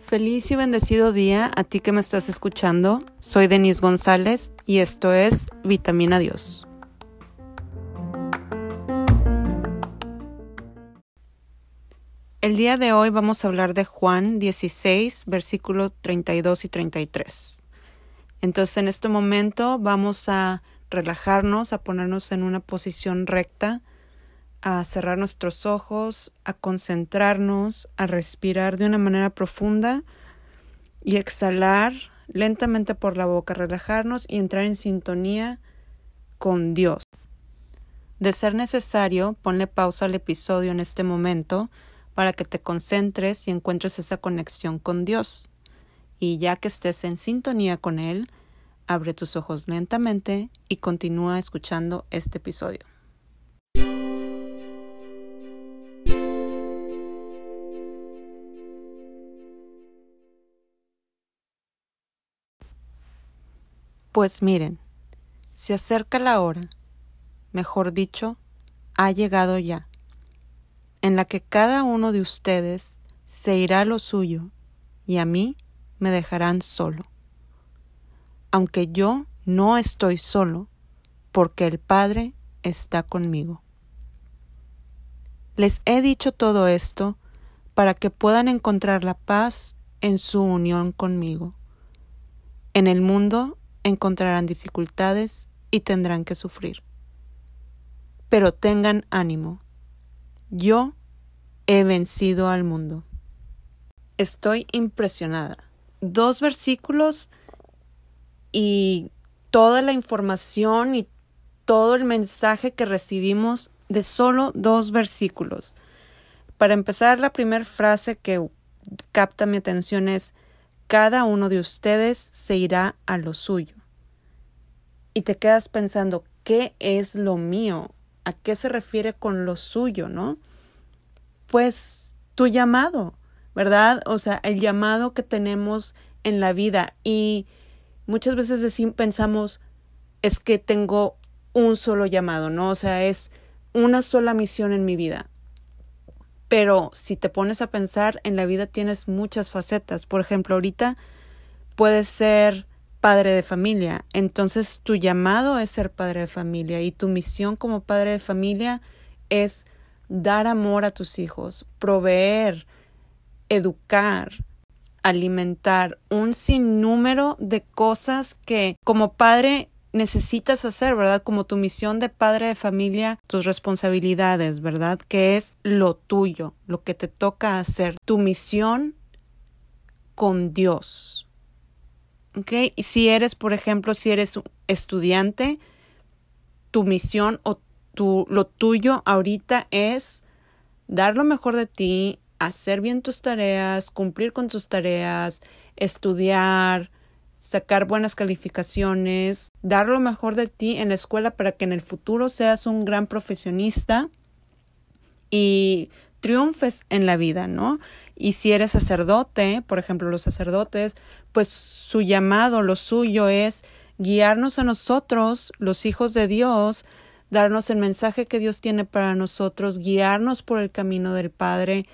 Feliz y bendecido día a ti que me estás escuchando. Soy Denise González y esto es Vitamina Dios. El día de hoy vamos a hablar de Juan 16, versículos 32 y 33. Entonces en este momento vamos a relajarnos, a ponernos en una posición recta, a cerrar nuestros ojos, a concentrarnos, a respirar de una manera profunda y exhalar lentamente por la boca, relajarnos y entrar en sintonía con Dios. De ser necesario, ponle pausa al episodio en este momento para que te concentres y encuentres esa conexión con Dios. Y ya que estés en sintonía con Él, abre tus ojos lentamente y continúa escuchando este episodio. Pues miren, se acerca la hora, mejor dicho, ha llegado ya, en la que cada uno de ustedes se irá a lo suyo y a mí me dejarán solo. Aunque yo no estoy solo, porque el Padre está conmigo. Les he dicho todo esto para que puedan encontrar la paz en su unión conmigo. En el mundo encontrarán dificultades y tendrán que sufrir. Pero tengan ánimo. Yo he vencido al mundo. Estoy impresionada. Dos versículos y toda la información y todo el mensaje que recibimos de solo dos versículos. Para empezar, la primera frase que capta mi atención es cada uno de ustedes se irá a lo suyo. Y te quedas pensando, ¿qué es lo mío? ¿A qué se refiere con lo suyo, no? Pues tu llamado, ¿verdad? O sea, el llamado que tenemos en la vida. Y muchas veces pensamos, es que tengo un solo llamado, ¿no? O sea, es una sola misión en mi vida. Pero si te pones a pensar, en la vida tienes muchas facetas. Por ejemplo, ahorita puedes ser padre de familia. Entonces tu llamado es ser padre de familia y tu misión como padre de familia es dar amor a tus hijos, proveer, educar, alimentar, un sinnúmero de cosas que como padre necesitas hacer, ¿verdad? Como tu misión de padre de familia, tus responsabilidades, ¿verdad? Que es lo tuyo, lo que te toca hacer, tu misión con Dios. ¿Ok? Y si eres, por ejemplo, si eres estudiante, tu misión o tu, lo tuyo ahorita es dar lo mejor de ti, hacer bien tus tareas, cumplir con tus tareas, estudiar, sacar buenas calificaciones, dar lo mejor de ti en la escuela para que en el futuro seas un gran profesionista y triunfes en la vida, ¿no? Y si eres sacerdote, por ejemplo, los sacerdotes, pues su llamado, lo suyo es guiarnos a nosotros, los hijos de Dios, darnos el mensaje que Dios tiene para nosotros, guiarnos por el camino del Padre,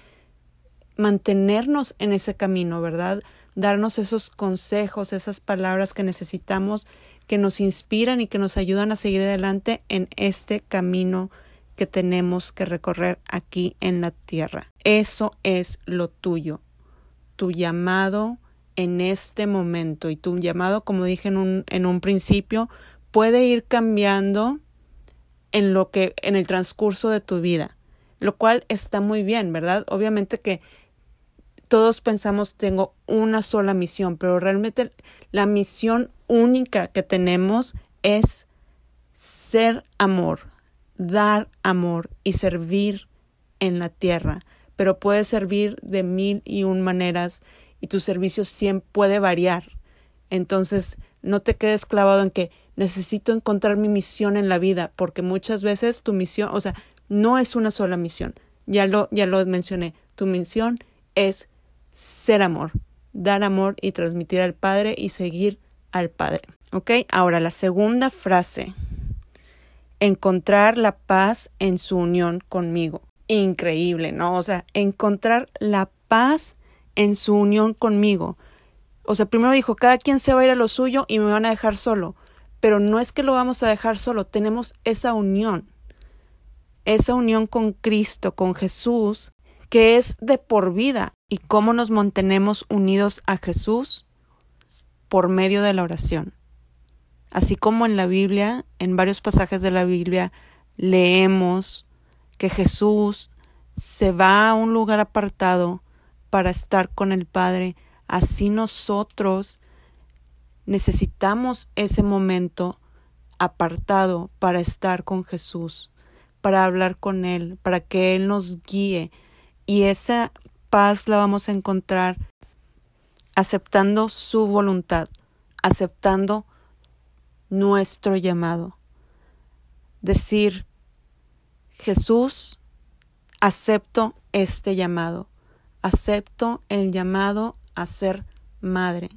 mantenernos en ese camino, ¿verdad? Darnos esos consejos, esas palabras que necesitamos, que nos inspiran y que nos ayudan a seguir adelante en este camino que tenemos que recorrer aquí en la tierra. Eso es lo tuyo, tu llamado en este momento y tu llamado, como dije en un, en un principio, puede ir cambiando en lo que en el transcurso de tu vida, lo cual está muy bien, ¿verdad? Obviamente que todos pensamos tengo una sola misión, pero realmente la misión única que tenemos es ser amor, dar amor y servir en la tierra. Pero puede servir de mil y un maneras y tu servicio siempre puede variar. Entonces, no te quedes clavado en que necesito encontrar mi misión en la vida, porque muchas veces tu misión, o sea, no es una sola misión. Ya lo, ya lo mencioné. Tu misión es ser amor, dar amor y transmitir al Padre y seguir al Padre. ¿Ok? Ahora la segunda frase encontrar la paz en su unión conmigo. Increíble, ¿no? O sea, encontrar la paz en su unión conmigo. O sea, primero dijo, cada quien se va a ir a lo suyo y me van a dejar solo. Pero no es que lo vamos a dejar solo, tenemos esa unión. Esa unión con Cristo, con Jesús, que es de por vida. ¿Y cómo nos mantenemos unidos a Jesús? Por medio de la oración. Así como en la Biblia, en varios pasajes de la Biblia, leemos que Jesús se va a un lugar apartado para estar con el Padre, así nosotros necesitamos ese momento apartado para estar con Jesús, para hablar con Él, para que Él nos guíe. Y esa paz la vamos a encontrar aceptando su voluntad, aceptando nuestro llamado. Decir, Jesús, acepto este llamado, acepto el llamado a ser madre.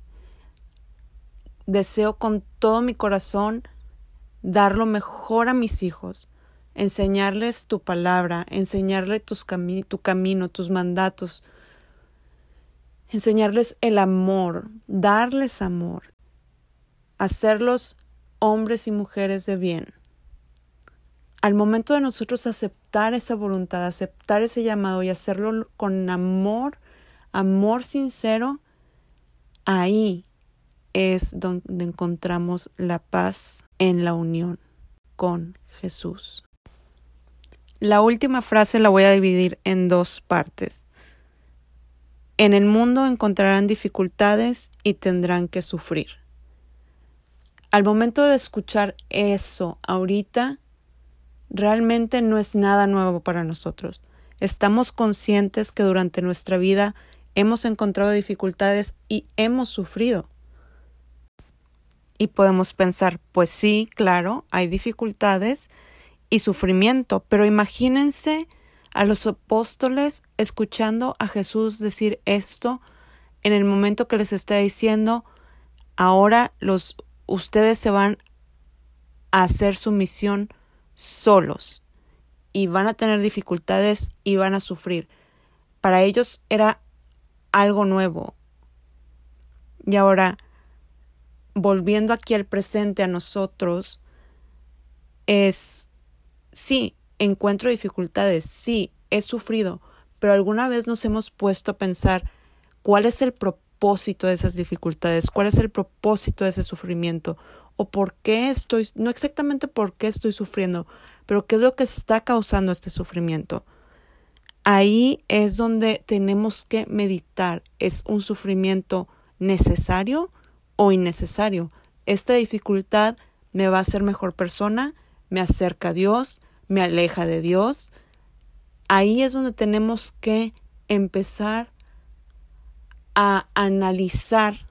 Deseo con todo mi corazón dar lo mejor a mis hijos, enseñarles tu palabra, enseñarles tus tu camino, tus mandatos, enseñarles el amor, darles amor, hacerlos hombres y mujeres de bien. Al momento de nosotros aceptar esa voluntad, aceptar ese llamado y hacerlo con amor, amor sincero, ahí es donde encontramos la paz en la unión con Jesús. La última frase la voy a dividir en dos partes. En el mundo encontrarán dificultades y tendrán que sufrir. Al momento de escuchar eso ahorita, realmente no es nada nuevo para nosotros. Estamos conscientes que durante nuestra vida hemos encontrado dificultades y hemos sufrido. Y podemos pensar, pues sí, claro, hay dificultades y sufrimiento, pero imagínense a los apóstoles escuchando a Jesús decir esto en el momento que les está diciendo, ahora los ustedes se van a hacer su misión solos y van a tener dificultades y van a sufrir. Para ellos era algo nuevo. Y ahora, volviendo aquí al presente a nosotros, es, sí, encuentro dificultades, sí, he sufrido, pero alguna vez nos hemos puesto a pensar cuál es el propósito de esas dificultades, cuál es el propósito de ese sufrimiento, o por qué estoy, no exactamente por qué estoy sufriendo, pero qué es lo que está causando este sufrimiento. Ahí es donde tenemos que meditar. ¿Es un sufrimiento necesario o innecesario? Esta dificultad me va a hacer mejor persona, me acerca a Dios, me aleja de Dios. Ahí es donde tenemos que empezar a analizar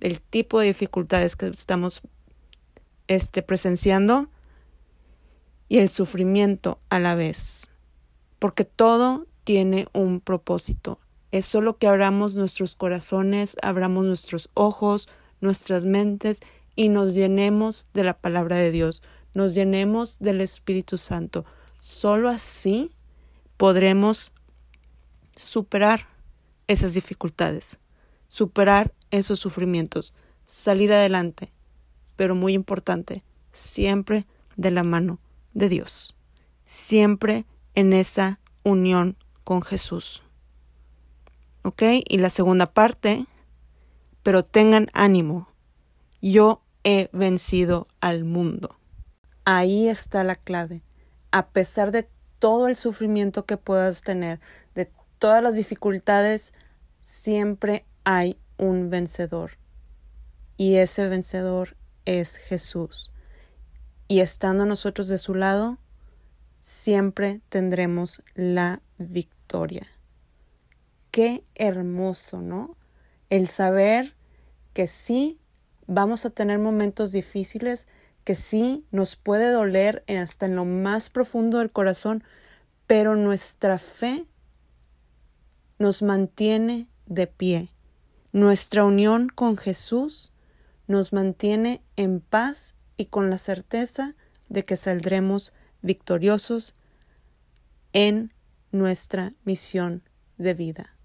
el tipo de dificultades que estamos este, presenciando y el sufrimiento a la vez. Porque todo tiene un propósito. Es solo que abramos nuestros corazones, abramos nuestros ojos, nuestras mentes y nos llenemos de la palabra de Dios, nos llenemos del Espíritu Santo. Solo así podremos superar esas dificultades, superar esos sufrimientos, salir adelante, pero muy importante, siempre de la mano de Dios, siempre en esa unión con Jesús. ¿Ok? Y la segunda parte, pero tengan ánimo, yo he vencido al mundo. Ahí está la clave. A pesar de todo el sufrimiento que puedas tener, de todas las dificultades, siempre hay un vencedor. Y ese vencedor es Jesús. Y estando nosotros de su lado, siempre tendremos la victoria. Qué hermoso, ¿no? El saber que sí vamos a tener momentos difíciles, que sí nos puede doler hasta en lo más profundo del corazón, pero nuestra fe nos mantiene de pie nuestra unión con Jesús nos mantiene en paz y con la certeza de que saldremos victoriosos en nuestra misión de vida.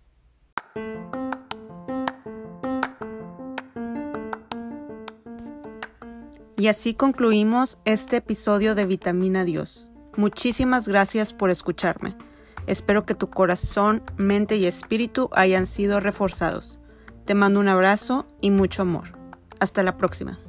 Y así concluimos este episodio de Vitamina Dios. Muchísimas gracias por escucharme. Espero que tu corazón, mente y espíritu hayan sido reforzados. Te mando un abrazo y mucho amor. Hasta la próxima.